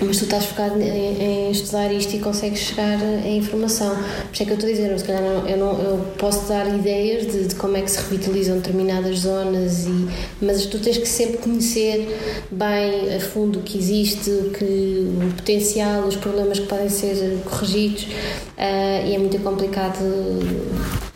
mas tu estás focado em, em, estudar isto e consegues chegar a informação. Por isso é que eu estou a dizer, se calhar eu, não, eu posso dar ideias de, de, como é que se revitalizam determinadas zonas, e, mas tu tens que sempre conhecer bem a fundo o que existe, o, que, o potencial, os problemas que podem ser corrigidos uh, e é muito complicado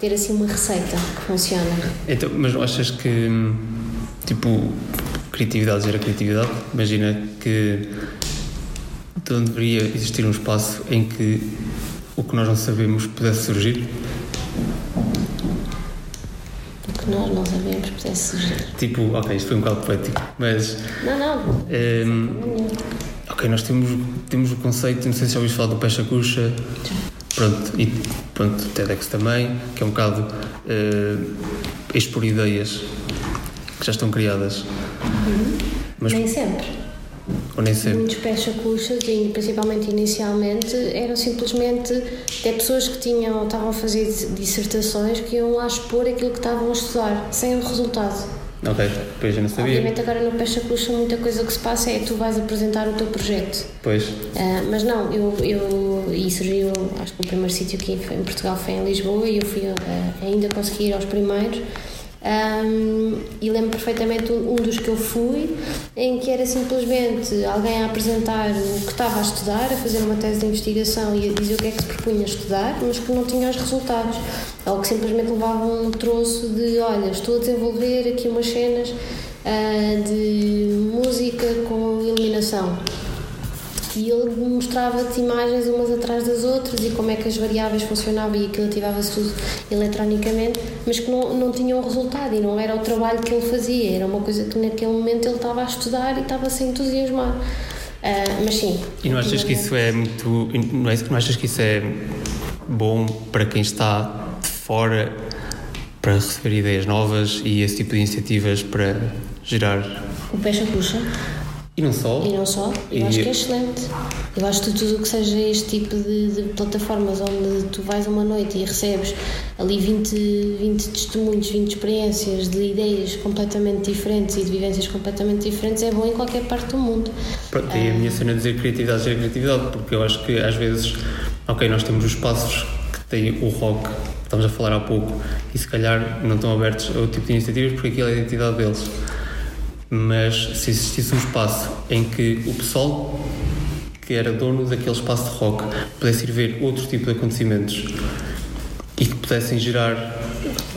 ter assim uma receita que funciona. Então, mas achas que tipo, criatividade gera criatividade. Imagina que então deveria existir um espaço em que o que nós não sabemos pudesse surgir. O que nós não sabemos pudesse surgir. Tipo, ok, isto foi um bocado poético, mas. Não, não. Um, ehm, ok, nós temos, temos o conceito, não sei se já ouviste falar do Pecha Cuxa. Pronto, e pronto, TEDx também, que é um bocado uh, expor ideias que já estão criadas. Uhum. Mas, nem sempre. Ou nem sempre. Muitos pecha-cuxas, e principalmente inicialmente, eram simplesmente até pessoas que tinham, estavam a fazer dissertações que iam lá expor aquilo que estavam a estudar, sem o resultado. Ok, depois eu não sabia. Obviamente agora no Pecha Cuxa muita coisa que se passa é tu vais apresentar o teu projeto. Pois. Uh, mas não, eu, eu e surgiu, acho que o primeiro sítio aqui em Portugal foi em Lisboa e eu fui uh, ainda conseguir ir aos primeiros um, e lembro perfeitamente um, dos que eu fui, em que era simplesmente alguém a apresentar o que estava a estudar, a fazer uma tese de investigação e a dizer o que é que se propunha a estudar, mas que não tinha os resultados. Ou que simplesmente levava um troço de: olha, estou a desenvolver aqui umas cenas uh, de música com iluminação e ele mostrava-te imagens umas atrás das outras e como é que as variáveis funcionavam e aquilo ativava-se tudo eletronicamente, mas que não, não tinha um resultado e não era o trabalho que ele fazia, era uma coisa que naquele momento ele estava a estudar e estava a se entusiasmar. Uh, mas sim. E não achas que isso é muito. Não, é, não achas que isso é bom para quem está de fora para receber ideias novas e esse tipo de iniciativas para gerar. O Pecha Puxa? E não só? E não só. Eu e... acho que é excelente. Eu acho que tudo o que seja este tipo de, de, plataformas onde tu vais uma noite e recebes ali 20, 20 testemunhos, 20 experiências de ideias completamente diferentes e de vivências completamente diferentes é bom em qualquer parte do mundo. Pronto, e a minha cena de dizer criatividade é criatividade, porque eu acho que às vezes, ok, nós temos os passos que tem o rock, estamos a falar há pouco, e se calhar não estão abertos a outro tipo de iniciativas porque aquilo é a identidade deles mas se existisse um espaço em que o pessoal que era dono daquele espaço de rock pudesse ir ver outro tipo de acontecimentos e que pudessem gerar.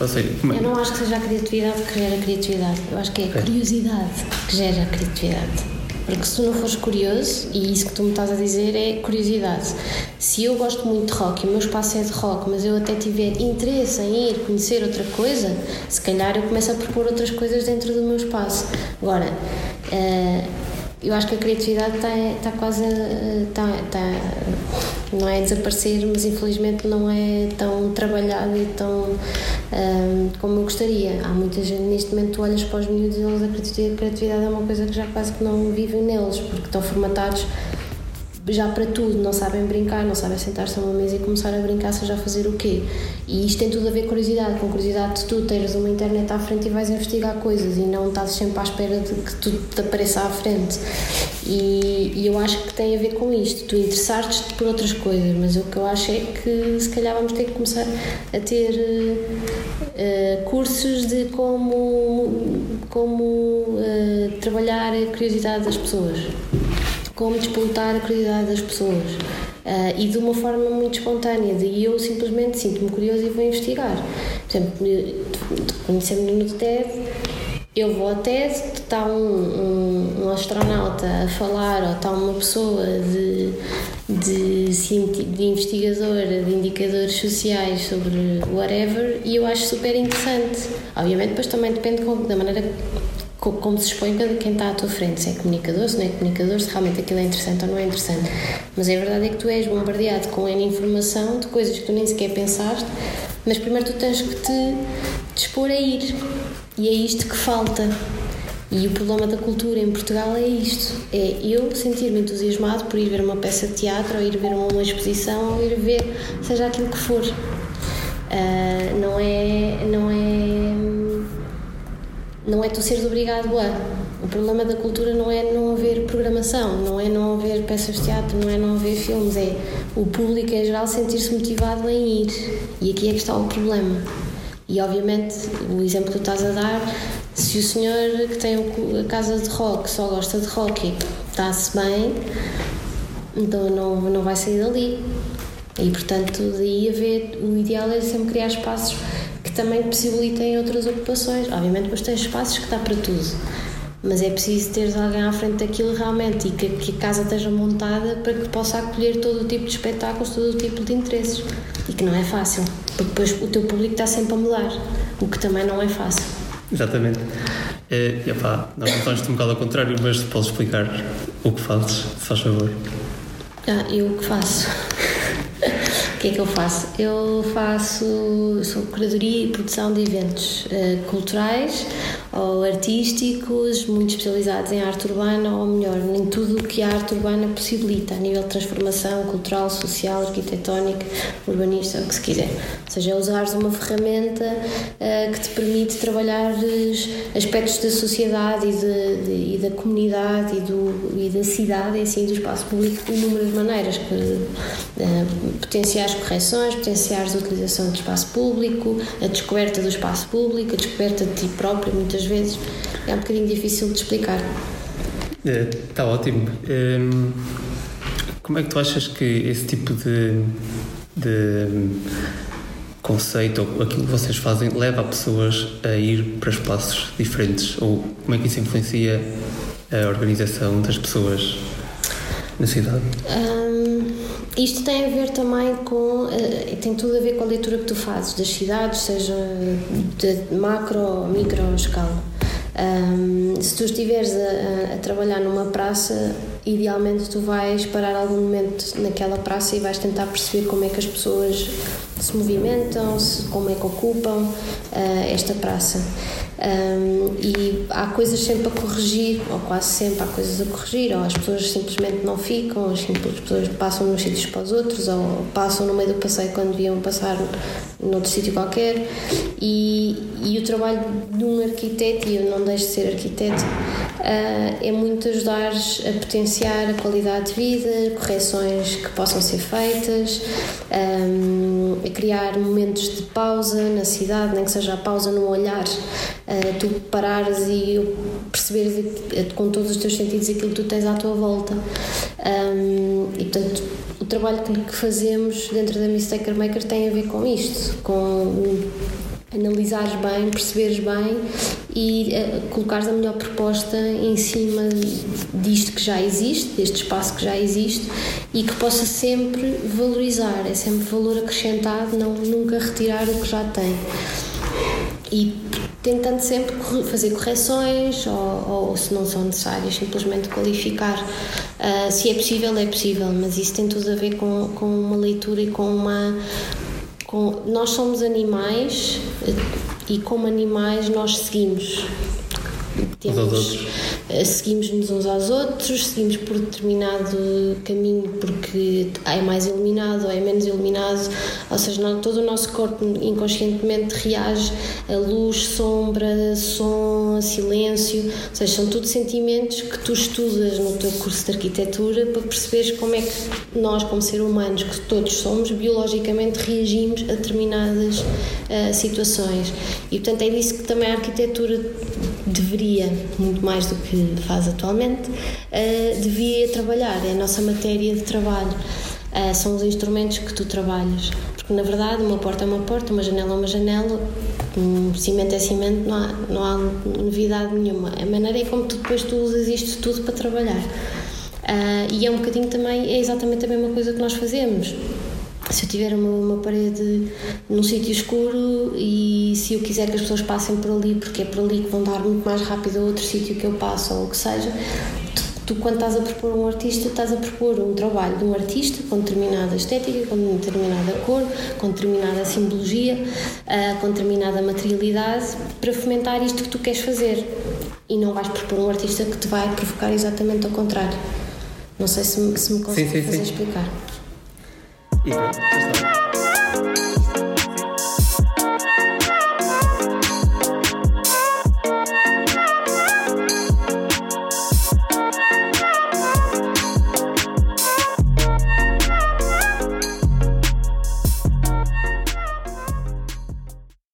Ou seja, é? Eu não acho que seja a criatividade que gera a criatividade, eu acho que é a curiosidade que gera a criatividade. Porque se tu não fores curioso, e isso que tu me estás a dizer é curiosidade. Se eu gosto muito de rock e o meu espaço é de rock, mas eu até tiver interesse em ir conhecer outra coisa, se calhar eu começo a propor outras coisas dentro do meu espaço. Agora, uh, eu acho que a criatividade está, está quase está, está, não é a desaparecer, mas infelizmente não é tão trabalhada e tão um, como eu gostaria. Há muita gente, neste momento, tu olhas para os miúdos e eles a criatividade é uma coisa que já quase que não vivem neles, porque estão formatados já para tudo, não sabem brincar, não sabem sentar-se a uma mesa e começar a brincar, seja a fazer o quê. E isto tem tudo a ver com curiosidade, com curiosidade de tu teres uma internet à frente e vais investigar coisas e não estás sempre à espera de que tudo te apareça à frente. E, e eu acho que tem a ver com isto, tu interessar-te por outras coisas, mas o que eu acho é que se calhar vamos ter que começar a ter uh, cursos de como, como uh, trabalhar a curiosidade das pessoas como disputar a curiosidade das pessoas. Uh, e de uma forma muito espontânea, de eu simplesmente sinto-me curioso e vou investigar. Por exemplo, conhecendo no TED, eu vou ao TED, está um, um, um, astronauta a falar, ou está uma pessoa de, de, de investigadora de indicadores sociais sobre whatever, e eu acho super interessante. Obviamente, depois também depende da maneira como se expõe quem está à tua frente, se é comunicador, se não é comunicador, se realmente aquilo é interessante ou não é interessante. Mas a verdade é que tu és bombardeado com N informação de coisas que tu nem sequer pensaste, mas primeiro tu tens que te dispor a ir. E é isto que falta. E o problema da cultura em Portugal é isto: é eu sentir-me entusiasmado por ir ver uma peça de teatro, ou ir ver uma exposição, ou ir ver seja aquilo que for. Uh, não é. Não é. Não é tu seres obrigado a. O problema da cultura não é não haver programação, não é não haver peças de teatro, não é não haver filmes, é o público em geral sentir-se motivado em ir. E aqui é que está o problema. E obviamente o exemplo que tu estás a dar se o senhor que tem a casa de rock só gosta de rock e está-se bem, então não, não vai sair dali. E portanto, daí haver, o ideal é sempre criar espaços que também possibilitem outras ocupações. Obviamente, depois tens espaços que dá para tudo, mas é preciso teres alguém à frente daquilo realmente e que, que a casa esteja montada para que possa acolher todo o tipo de espetáculos, todo o tipo de interesses. E que não é fácil, porque depois o teu público está sempre a mudar, o que também não é fácil. Exatamente. É, epá, nós estamos um bocado ao contrário, mas podes explicar o que fazes, se faz favor. Ah, eu o que faço? O que é que eu faço? Eu faço, sou curadoria e produção de eventos uh, culturais ou artísticos, muito especializados em arte urbana, ou melhor, em tudo o que a arte urbana possibilita, a nível de transformação cultural, social, arquitetónica, urbanista, o que se quiser. Ou seja, é usares uma ferramenta uh, que te permite trabalhar aspectos da sociedade e, de, de, e da comunidade e, do, e da cidade, e assim, do espaço público, de inúmeras maneiras, que, uh, potenciais correções, potenciais de utilização do espaço público, a descoberta do espaço público, a descoberta de ti próprio, muitas vezes é um bocadinho difícil de explicar. Está é, ótimo. Hum, como é que tu achas que esse tipo de, de conceito ou aquilo que vocês fazem leva pessoas a ir para espaços diferentes? Ou como é que isso influencia a organização das pessoas na cidade? Um, isto tem a ver também com. Uh, tem tudo a ver com a leitura que tu fazes das cidades, seja de macro ou micro escala. Um, se tu estiveres a, a, trabalhar numa praça, idealmente tu vais parar algum momento naquela praça e vais tentar perceber como é que as pessoas se movimentam, se, como é que ocupam uh, esta praça. Um, e há coisas sempre a corrigir, ou quase sempre há coisas a corrigir, ou as pessoas simplesmente não ficam, as pessoas passam de uns sítios para os outros, ou passam no meio do passeio quando deviam passar noutro sítio qualquer. E, e o trabalho de um arquiteto, e eu não deixo de ser arquiteto, uh, é muito ajudar a potenciar a qualidade de vida, correções que possam ser feitas, um, a criar momentos de pausa na cidade, nem que seja a pausa no olhar, uh, tu parares e perceberes com todos os teus sentidos aquilo que tu tens à tua volta. E portanto, o trabalho que fazemos dentro da Mistaker Maker tem a ver com isto, com analisares bem, perceberes bem e uh, colocares a melhor proposta em cima disto que já existe, deste espaço que já existe e que possa sempre valorizar, é sempre valor acrescentado, não nunca retirar o que já tem. E tentando sempre fazer correções ou, ou se não são necessárias, simplesmente qualificar. Uh, se é possível, é possível, mas isso tem tudo a ver com, com uma leitura e com uma com, nós somos animais e como animais nós seguimos. Temos, eh, seguimos-nos uns aos outros, seguimos por determinado caminho porque é mais iluminado ou é menos iluminado, ou seja, todo o nosso corpo inconscientemente reage a luz, sombra, som, silêncio, ou seja, são tudo sentimentos que tu estudas no teu curso de arquitetura para perceberes como é que nós, como seres humanos, que todos somos, biologicamente reagimos a determinadas uh, situações. E portanto é disso que também a arquitetura deveria, muito mais do que faz atualmente, uh, devia trabalhar, é a nossa matéria de trabalho. Uh, são os instrumentos que tu trabalhas. Porque, na verdade, uma porta é uma porta, uma janela é uma janela, um cimento é cimento, não há, não há novidade nenhuma. A maneira é como tu, depois tu usas isto tudo para trabalhar. Uh, e é um bocadinho também, é exatamente a mesma coisa que nós fazemos se eu tiver uma, uma parede num sítio escuro e se eu quiser que as pessoas passem por ali porque é por ali que vão dar muito mais rápido a outro sítio que eu passo ou o que seja, tu, quando estás a propor um artista, estás a propor um trabalho de um artista com determinada estética, com determinada cor, com determinada simbologia, uh, com determinada materialidade, para fomentar isto que tu queres fazer. E não vais propor um artista que te vai provocar exatamente ao contrário. Não sei se, se me consegue fazer sim. explicar. E pronto, já está.